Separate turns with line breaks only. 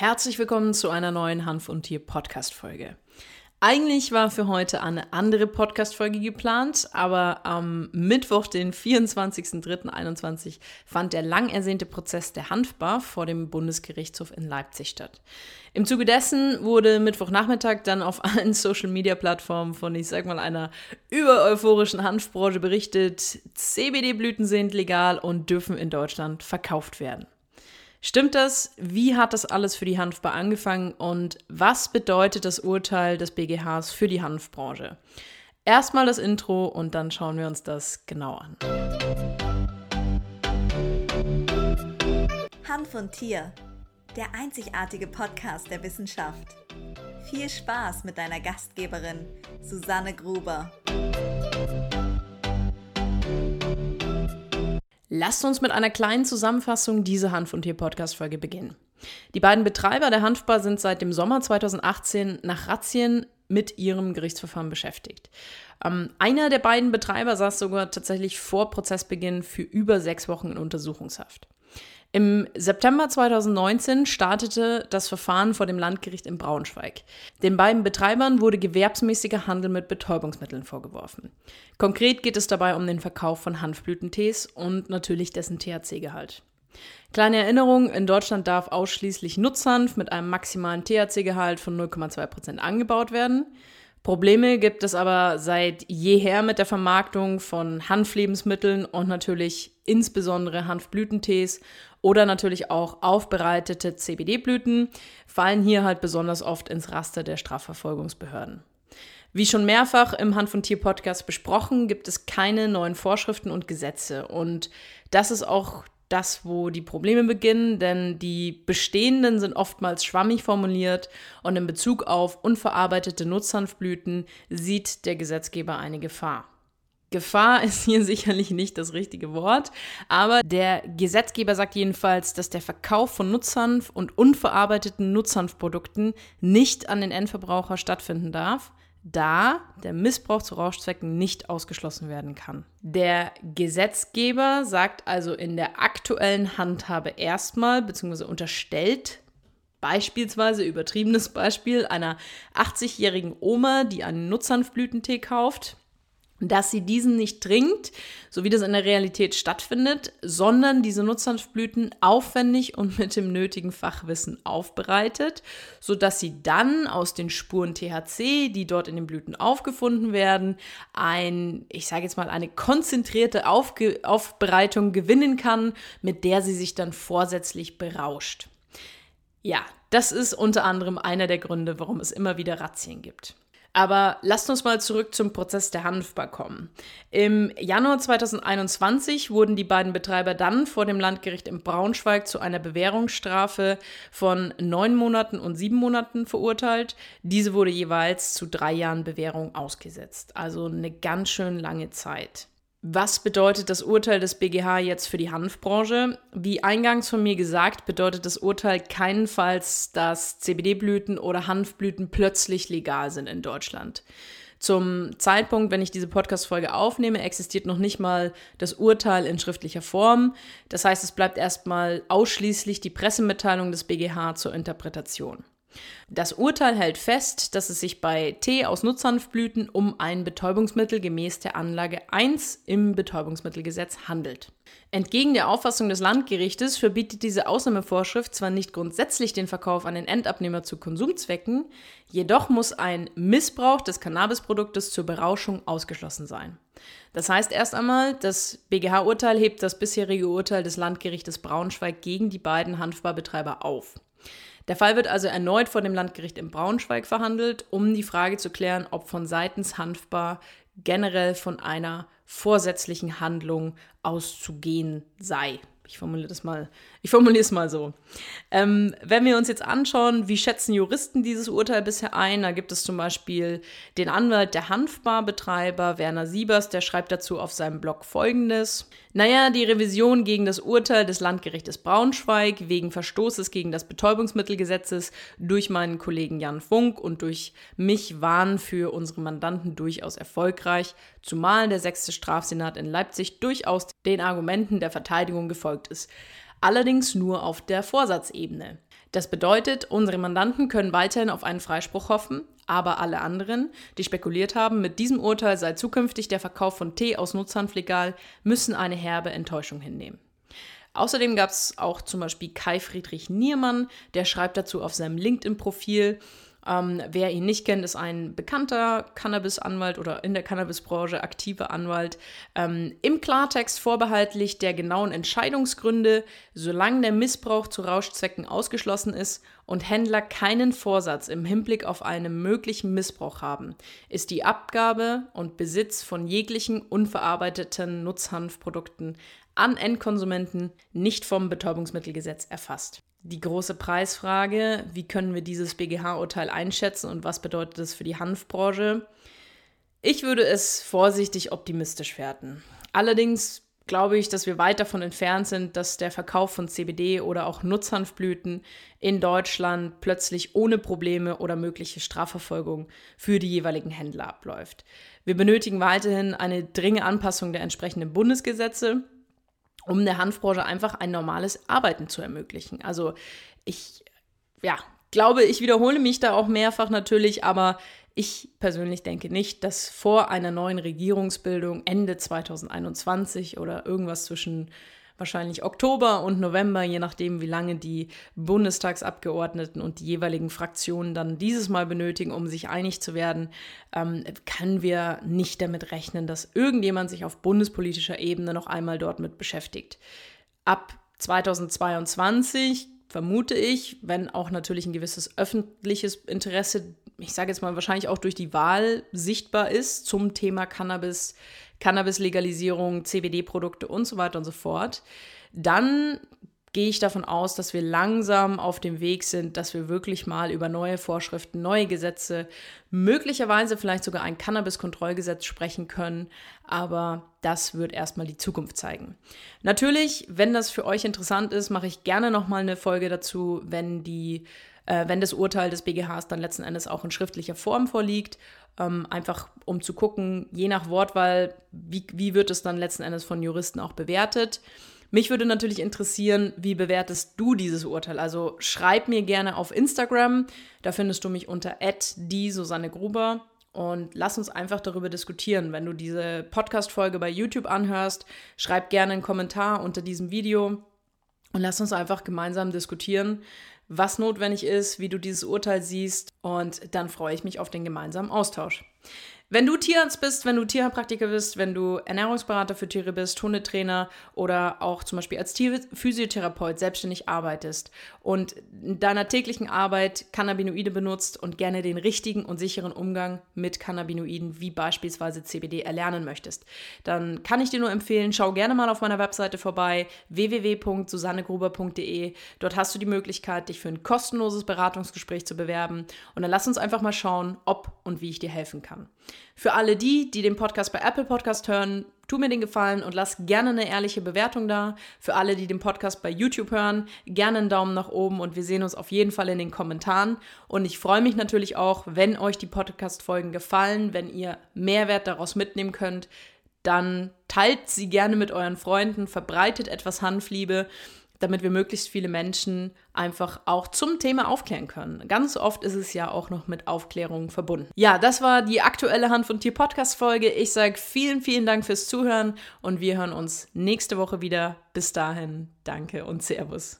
Herzlich willkommen zu einer neuen Hanf und Tier Podcast Folge. Eigentlich war für heute eine andere Podcast-Folge geplant, aber am Mittwoch, den 24.03.2021, fand der lang ersehnte Prozess der Hanfbar vor dem Bundesgerichtshof in Leipzig statt. Im Zuge dessen wurde Mittwochnachmittag dann auf allen Social-Media-Plattformen von, ich sag mal, einer übereuphorischen Hanfbranche berichtet, CBD-Blüten sind legal und dürfen in Deutschland verkauft werden. Stimmt das? Wie hat das alles für die Hanfbar angefangen und was bedeutet das Urteil des BGHs für die Hanfbranche? Erstmal das Intro und dann schauen wir uns das genau an.
Hanf und Tier, der einzigartige Podcast der Wissenschaft. Viel Spaß mit deiner Gastgeberin Susanne Gruber.
Lasst uns mit einer kleinen Zusammenfassung dieser Hanf- und Tier-Podcast-Folge beginnen. Die beiden Betreiber der Hanfbar sind seit dem Sommer 2018 nach Razzien mit ihrem Gerichtsverfahren beschäftigt. Ähm, einer der beiden Betreiber saß sogar tatsächlich vor Prozessbeginn für über sechs Wochen in Untersuchungshaft. Im September 2019 startete das Verfahren vor dem Landgericht in Braunschweig. Den beiden Betreibern wurde gewerbsmäßiger Handel mit Betäubungsmitteln vorgeworfen. Konkret geht es dabei um den Verkauf von Hanfblütentees und natürlich dessen THC-Gehalt. Kleine Erinnerung, in Deutschland darf ausschließlich Nutzhanf mit einem maximalen THC-Gehalt von 0,2% angebaut werden. Probleme gibt es aber seit jeher mit der Vermarktung von Hanflebensmitteln und natürlich insbesondere Hanfblütentees oder natürlich auch aufbereitete CBD-Blüten fallen hier halt besonders oft ins Raster der Strafverfolgungsbehörden. Wie schon mehrfach im Hand von Tier Podcast besprochen, gibt es keine neuen Vorschriften und Gesetze und das ist auch das, wo die Probleme beginnen, denn die bestehenden sind oftmals schwammig formuliert und in Bezug auf unverarbeitete Nutzhanfblüten sieht der Gesetzgeber eine Gefahr. Gefahr ist hier sicherlich nicht das richtige Wort, aber der Gesetzgeber sagt jedenfalls, dass der Verkauf von Nutzhanf und unverarbeiteten Nutzhanfprodukten nicht an den Endverbraucher stattfinden darf, da der Missbrauch zu Rauschzwecken nicht ausgeschlossen werden kann. Der Gesetzgeber sagt also in der aktuellen Handhabe erstmal bzw. unterstellt beispielsweise übertriebenes Beispiel einer 80-jährigen Oma, die einen Nutzhanfblütentee kauft, dass sie diesen nicht trinkt, so wie das in der Realität stattfindet, sondern diese Nutzhanfblüten aufwendig und mit dem nötigen Fachwissen aufbereitet, sodass sie dann aus den Spuren THC, die dort in den Blüten aufgefunden werden, ein, ich sage jetzt mal, eine konzentrierte Aufge Aufbereitung gewinnen kann, mit der sie sich dann vorsätzlich berauscht. Ja, das ist unter anderem einer der Gründe, warum es immer wieder Razzien gibt. Aber lasst uns mal zurück zum Prozess der Hanfbar kommen. Im Januar 2021 wurden die beiden Betreiber dann vor dem Landgericht in Braunschweig zu einer Bewährungsstrafe von neun Monaten und sieben Monaten verurteilt. Diese wurde jeweils zu drei Jahren Bewährung ausgesetzt. Also eine ganz schön lange Zeit. Was bedeutet das Urteil des BGH jetzt für die Hanfbranche? Wie eingangs von mir gesagt, bedeutet das Urteil keinenfalls, dass CBD-Blüten oder Hanfblüten plötzlich legal sind in Deutschland. Zum Zeitpunkt, wenn ich diese Podcast-Folge aufnehme, existiert noch nicht mal das Urteil in schriftlicher Form. Das heißt, es bleibt erstmal ausschließlich die Pressemitteilung des BGH zur Interpretation. Das Urteil hält fest, dass es sich bei Tee aus Nutzhanfblüten um ein Betäubungsmittel gemäß der Anlage 1 im Betäubungsmittelgesetz handelt. Entgegen der Auffassung des Landgerichtes verbietet diese Ausnahmevorschrift zwar nicht grundsätzlich den Verkauf an den Endabnehmer zu Konsumzwecken, jedoch muss ein Missbrauch des Cannabisproduktes zur Berauschung ausgeschlossen sein. Das heißt erst einmal, das BGH-Urteil hebt das bisherige Urteil des Landgerichtes Braunschweig gegen die beiden Hanfbarbetreiber auf. Der Fall wird also erneut vor dem Landgericht in Braunschweig verhandelt, um die Frage zu klären, ob von seitens Hanfbar generell von einer vorsätzlichen Handlung auszugehen sei. Ich formuliere das mal, ich formuliere es mal so. Ähm, wenn wir uns jetzt anschauen, wie schätzen Juristen dieses Urteil bisher ein, da gibt es zum Beispiel den Anwalt der Hanfbarbetreiber, Werner Siebers, der schreibt dazu auf seinem Blog folgendes. Naja, die Revision gegen das Urteil des Landgerichtes Braunschweig wegen Verstoßes gegen das Betäubungsmittelgesetzes durch meinen Kollegen Jan Funk und durch mich waren für unsere Mandanten durchaus erfolgreich, zumal der sechste Strafsenat in Leipzig durchaus den Argumenten der Verteidigung gefolgt ist. Allerdings nur auf der Vorsatzebene. Das bedeutet, unsere Mandanten können weiterhin auf einen Freispruch hoffen, aber alle anderen, die spekuliert haben, mit diesem Urteil sei zukünftig der Verkauf von Tee aus Nutzhanf legal, müssen eine herbe Enttäuschung hinnehmen. Außerdem gab es auch zum Beispiel Kai Friedrich Niermann, der schreibt dazu auf seinem LinkedIn-Profil, ähm, wer ihn nicht kennt, ist ein bekannter Cannabis-Anwalt oder in der Cannabis-Branche aktiver Anwalt. Ähm, Im Klartext vorbehaltlich der genauen Entscheidungsgründe, solange der Missbrauch zu Rauschzwecken ausgeschlossen ist und Händler keinen Vorsatz im Hinblick auf einen möglichen Missbrauch haben, ist die Abgabe und Besitz von jeglichen unverarbeiteten Nutzhanfprodukten an Endkonsumenten nicht vom Betäubungsmittelgesetz erfasst die große Preisfrage, wie können wir dieses BGH-Urteil einschätzen und was bedeutet das für die Hanfbranche? Ich würde es vorsichtig optimistisch werten. Allerdings glaube ich, dass wir weit davon entfernt sind, dass der Verkauf von CBD oder auch Nutzhanfblüten in Deutschland plötzlich ohne Probleme oder mögliche Strafverfolgung für die jeweiligen Händler abläuft. Wir benötigen weiterhin eine dringende Anpassung der entsprechenden Bundesgesetze um der Hanfbranche einfach ein normales Arbeiten zu ermöglichen. Also ich, ja, glaube, ich wiederhole mich da auch mehrfach natürlich, aber ich persönlich denke nicht, dass vor einer neuen Regierungsbildung Ende 2021 oder irgendwas zwischen wahrscheinlich Oktober und November, je nachdem, wie lange die Bundestagsabgeordneten und die jeweiligen Fraktionen dann dieses Mal benötigen, um sich einig zu werden, ähm, können wir nicht damit rechnen, dass irgendjemand sich auf bundespolitischer Ebene noch einmal dort mit beschäftigt. Ab 2022 vermute ich, wenn auch natürlich ein gewisses öffentliches Interesse, ich sage jetzt mal wahrscheinlich auch durch die Wahl sichtbar ist zum Thema Cannabis, Cannabis-Legalisierung, CBD-Produkte und so weiter und so fort, dann gehe ich davon aus, dass wir langsam auf dem Weg sind, dass wir wirklich mal über neue Vorschriften, neue Gesetze, möglicherweise vielleicht sogar ein Cannabis-Kontrollgesetz sprechen können. Aber das wird erstmal die Zukunft zeigen. Natürlich, wenn das für euch interessant ist, mache ich gerne nochmal eine Folge dazu, wenn die äh, wenn das Urteil des BGHs dann letzten Endes auch in schriftlicher Form vorliegt ähm, einfach um zu gucken, je nach Wortwahl, wie, wie wird es dann letzten Endes von Juristen auch bewertet. Mich würde natürlich interessieren, wie bewertest du dieses Urteil? Also schreib mir gerne auf Instagram, da findest du mich unter die Susanne Gruber und lass uns einfach darüber diskutieren. Wenn du diese Podcast-Folge bei YouTube anhörst, schreib gerne einen Kommentar unter diesem Video und lass uns einfach gemeinsam diskutieren, was notwendig ist, wie du dieses Urteil siehst und dann freue ich mich auf den gemeinsamen Austausch. Wenn du Tierarzt bist, wenn du Tierheilpraktiker bist, wenn du Ernährungsberater für Tiere bist, Hundetrainer oder auch zum Beispiel als Tierphysiotherapeut selbstständig arbeitest und in deiner täglichen Arbeit Cannabinoide benutzt und gerne den richtigen und sicheren Umgang mit Cannabinoiden wie beispielsweise CBD erlernen möchtest, dann kann ich dir nur empfehlen, schau gerne mal auf meiner Webseite vorbei www.susannegruber.de. Dort hast du die Möglichkeit, dich für ein kostenloses Beratungsgespräch zu bewerben und dann lass uns einfach mal schauen, ob und wie ich dir helfen kann. Für alle die, die den Podcast bei Apple Podcast hören, tu mir den Gefallen und lass gerne eine ehrliche Bewertung da. Für alle, die den Podcast bei YouTube hören, gerne einen Daumen nach oben und wir sehen uns auf jeden Fall in den Kommentaren. Und ich freue mich natürlich auch, wenn euch die Podcast-Folgen gefallen, wenn ihr Mehrwert daraus mitnehmen könnt, dann teilt sie gerne mit euren Freunden, verbreitet etwas Hanfliebe damit wir möglichst viele Menschen einfach auch zum Thema aufklären können. Ganz oft ist es ja auch noch mit Aufklärung verbunden. Ja, das war die aktuelle Hand von Tier Podcast Folge. Ich sage vielen, vielen Dank fürs Zuhören und wir hören uns nächste Woche wieder. Bis dahin, danke und Servus.